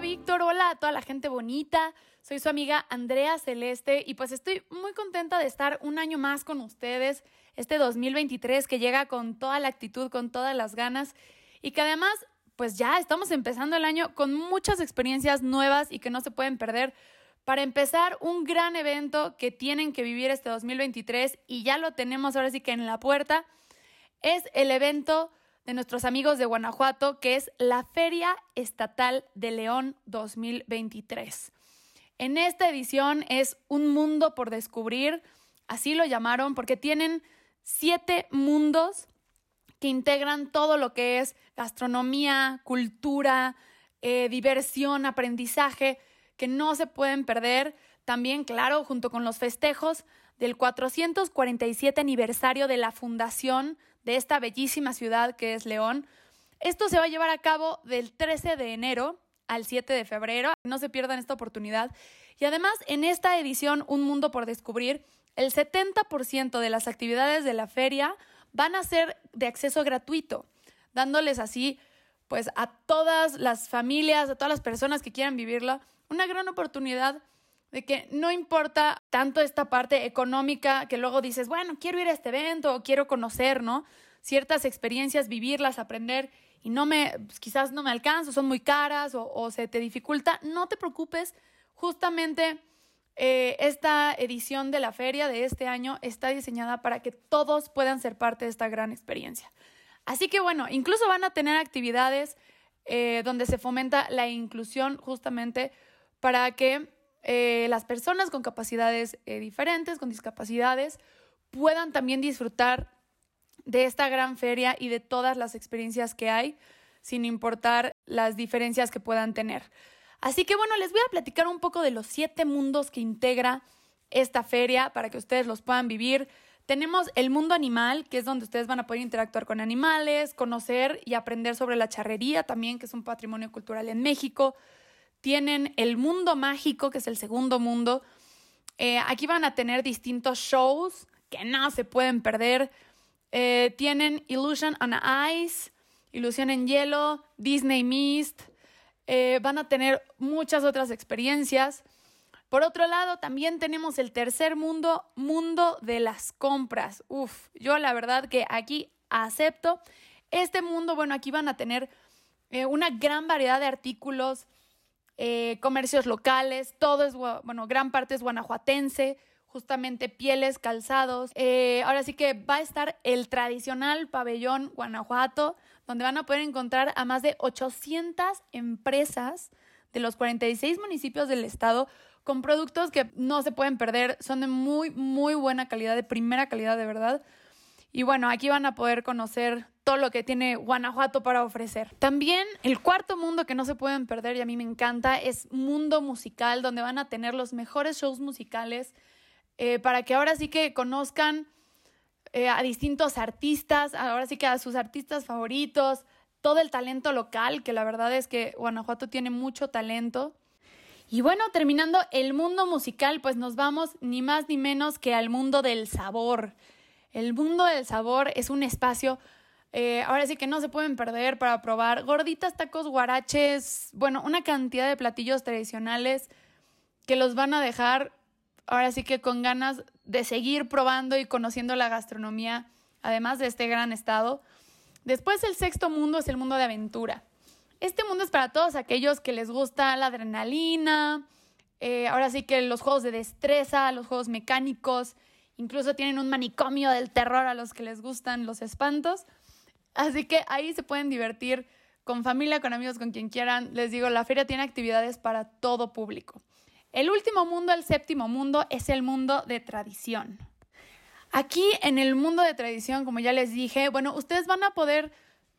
Víctor, hola a toda la gente bonita. Soy su amiga Andrea Celeste y pues estoy muy contenta de estar un año más con ustedes, este 2023 que llega con toda la actitud, con todas las ganas y que además pues ya estamos empezando el año con muchas experiencias nuevas y que no se pueden perder para empezar un gran evento que tienen que vivir este 2023 y ya lo tenemos ahora sí que en la puerta. Es el evento de nuestros amigos de Guanajuato, que es la Feria Estatal de León 2023. En esta edición es un mundo por descubrir, así lo llamaron, porque tienen siete mundos que integran todo lo que es gastronomía, cultura, eh, diversión, aprendizaje, que no se pueden perder. También, claro, junto con los festejos del 447 aniversario de la fundación de esta bellísima ciudad que es León. Esto se va a llevar a cabo del 13 de enero al 7 de febrero. No se pierdan esta oportunidad. Y además, en esta edición Un Mundo por Descubrir, el 70% de las actividades de la feria van a ser de acceso gratuito, dándoles así, pues, a todas las familias, a todas las personas que quieran vivirla, una gran oportunidad de que no importa tanto esta parte económica que luego dices, bueno, quiero ir a este evento o quiero conocer, ¿no? Ciertas experiencias, vivirlas, aprender y no me, pues, quizás no me alcanzo, son muy caras o, se te dificulta, no te preocupes, justamente eh, esta edición de la feria de este año está diseñada para que todos puedan ser parte de esta gran experiencia. Así que bueno, incluso van a tener actividades eh, donde se fomenta la inclusión justamente para que eh, las personas con capacidades eh, diferentes, con discapacidades, puedan también disfrutar de esta gran feria y de todas las experiencias que hay, sin importar las diferencias que puedan tener. Así que bueno, les voy a platicar un poco de los siete mundos que integra esta feria para que ustedes los puedan vivir. Tenemos el mundo animal, que es donde ustedes van a poder interactuar con animales, conocer y aprender sobre la charrería también, que es un patrimonio cultural en México. Tienen el mundo mágico, que es el segundo mundo. Eh, aquí van a tener distintos shows que no se pueden perder. Eh, tienen Illusion on Ice, Ilusión en Hielo, Disney Mist. Eh, van a tener muchas otras experiencias. Por otro lado, también tenemos el tercer mundo, mundo de las compras. Uf, yo la verdad que aquí acepto. Este mundo, bueno, aquí van a tener una gran variedad de artículos eh, comercios locales, todo es, bueno, gran parte es guanajuatense, justamente pieles, calzados. Eh, ahora sí que va a estar el tradicional pabellón Guanajuato, donde van a poder encontrar a más de 800 empresas de los 46 municipios del estado con productos que no se pueden perder, son de muy, muy buena calidad, de primera calidad de verdad. Y bueno, aquí van a poder conocer todo lo que tiene Guanajuato para ofrecer. También el cuarto mundo que no se pueden perder y a mí me encanta es Mundo Musical, donde van a tener los mejores shows musicales eh, para que ahora sí que conozcan eh, a distintos artistas, ahora sí que a sus artistas favoritos, todo el talento local, que la verdad es que Guanajuato tiene mucho talento. Y bueno, terminando el mundo musical, pues nos vamos ni más ni menos que al mundo del sabor. El mundo del sabor es un espacio eh, ahora sí que no se pueden perder para probar gorditas, tacos, guaraches, bueno, una cantidad de platillos tradicionales que los van a dejar ahora sí que con ganas de seguir probando y conociendo la gastronomía, además de este gran estado. Después el sexto mundo es el mundo de aventura. Este mundo es para todos aquellos que les gusta la adrenalina, eh, ahora sí que los juegos de destreza, los juegos mecánicos, incluso tienen un manicomio del terror a los que les gustan los espantos. Así que ahí se pueden divertir con familia, con amigos, con quien quieran. Les digo, la feria tiene actividades para todo público. El último mundo, el séptimo mundo, es el mundo de tradición. Aquí en el mundo de tradición, como ya les dije, bueno, ustedes van a poder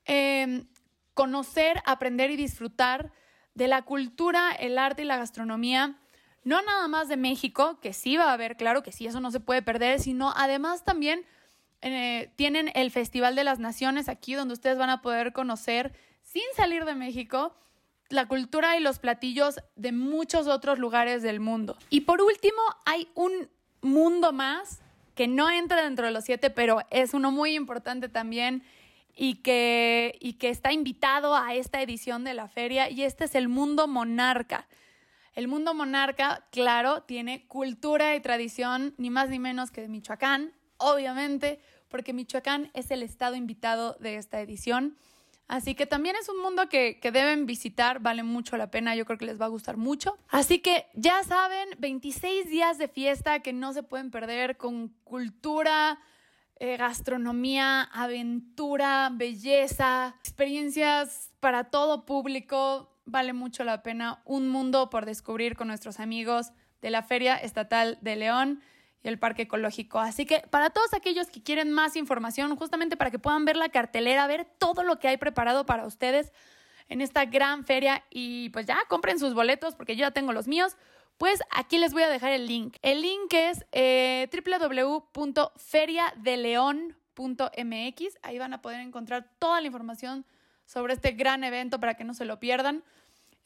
em, conocer, aprender y disfrutar de la cultura, el arte y la gastronomía, no nada más de México, que sí va a haber, claro que sí, eso no se puede perder, sino además también eh, tienen el Festival de las Naciones aquí, donde ustedes van a poder conocer, sin salir de México, la cultura y los platillos de muchos otros lugares del mundo. Y por último, hay un mundo más que no entra dentro de los siete, pero es uno muy importante también y que, y que está invitado a esta edición de la feria, y este es el mundo monarca. El mundo monarca, claro, tiene cultura y tradición, ni más ni menos que de Michoacán, obviamente, porque Michoacán es el estado invitado de esta edición. Así que también es un mundo que, deben visitar, vale mucho la pena, yo creo que les va a gustar mucho. Así que ya saben, 26 días de fiesta que no se pueden perder con cultura, eh, gastronomía, aventura, belleza, experiencias para todo público, vale mucho la pena. Un mundo por descubrir con nuestros amigos de la Feria Estatal de León y el Parque Ecológico. Así que para todos aquellos que quieren más información, justamente para que puedan ver la cartelera, ver todo lo que hay preparado para ustedes en esta gran feria y pues ya compren sus boletos porque yo ya tengo los míos. Pues aquí les voy a dejar el link. El link es eh, www.feriadeleon.mx. Ahí van a poder encontrar toda la información sobre este gran evento para que no se lo pierdan.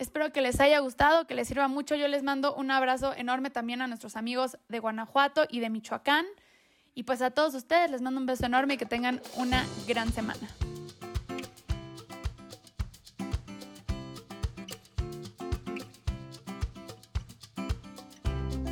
Espero que les haya gustado, que les sirva mucho. Yo les mando un abrazo enorme también a nuestros amigos de Guanajuato y de Michoacán. Y pues a todos ustedes les mando un beso enorme y que tengan una gran semana.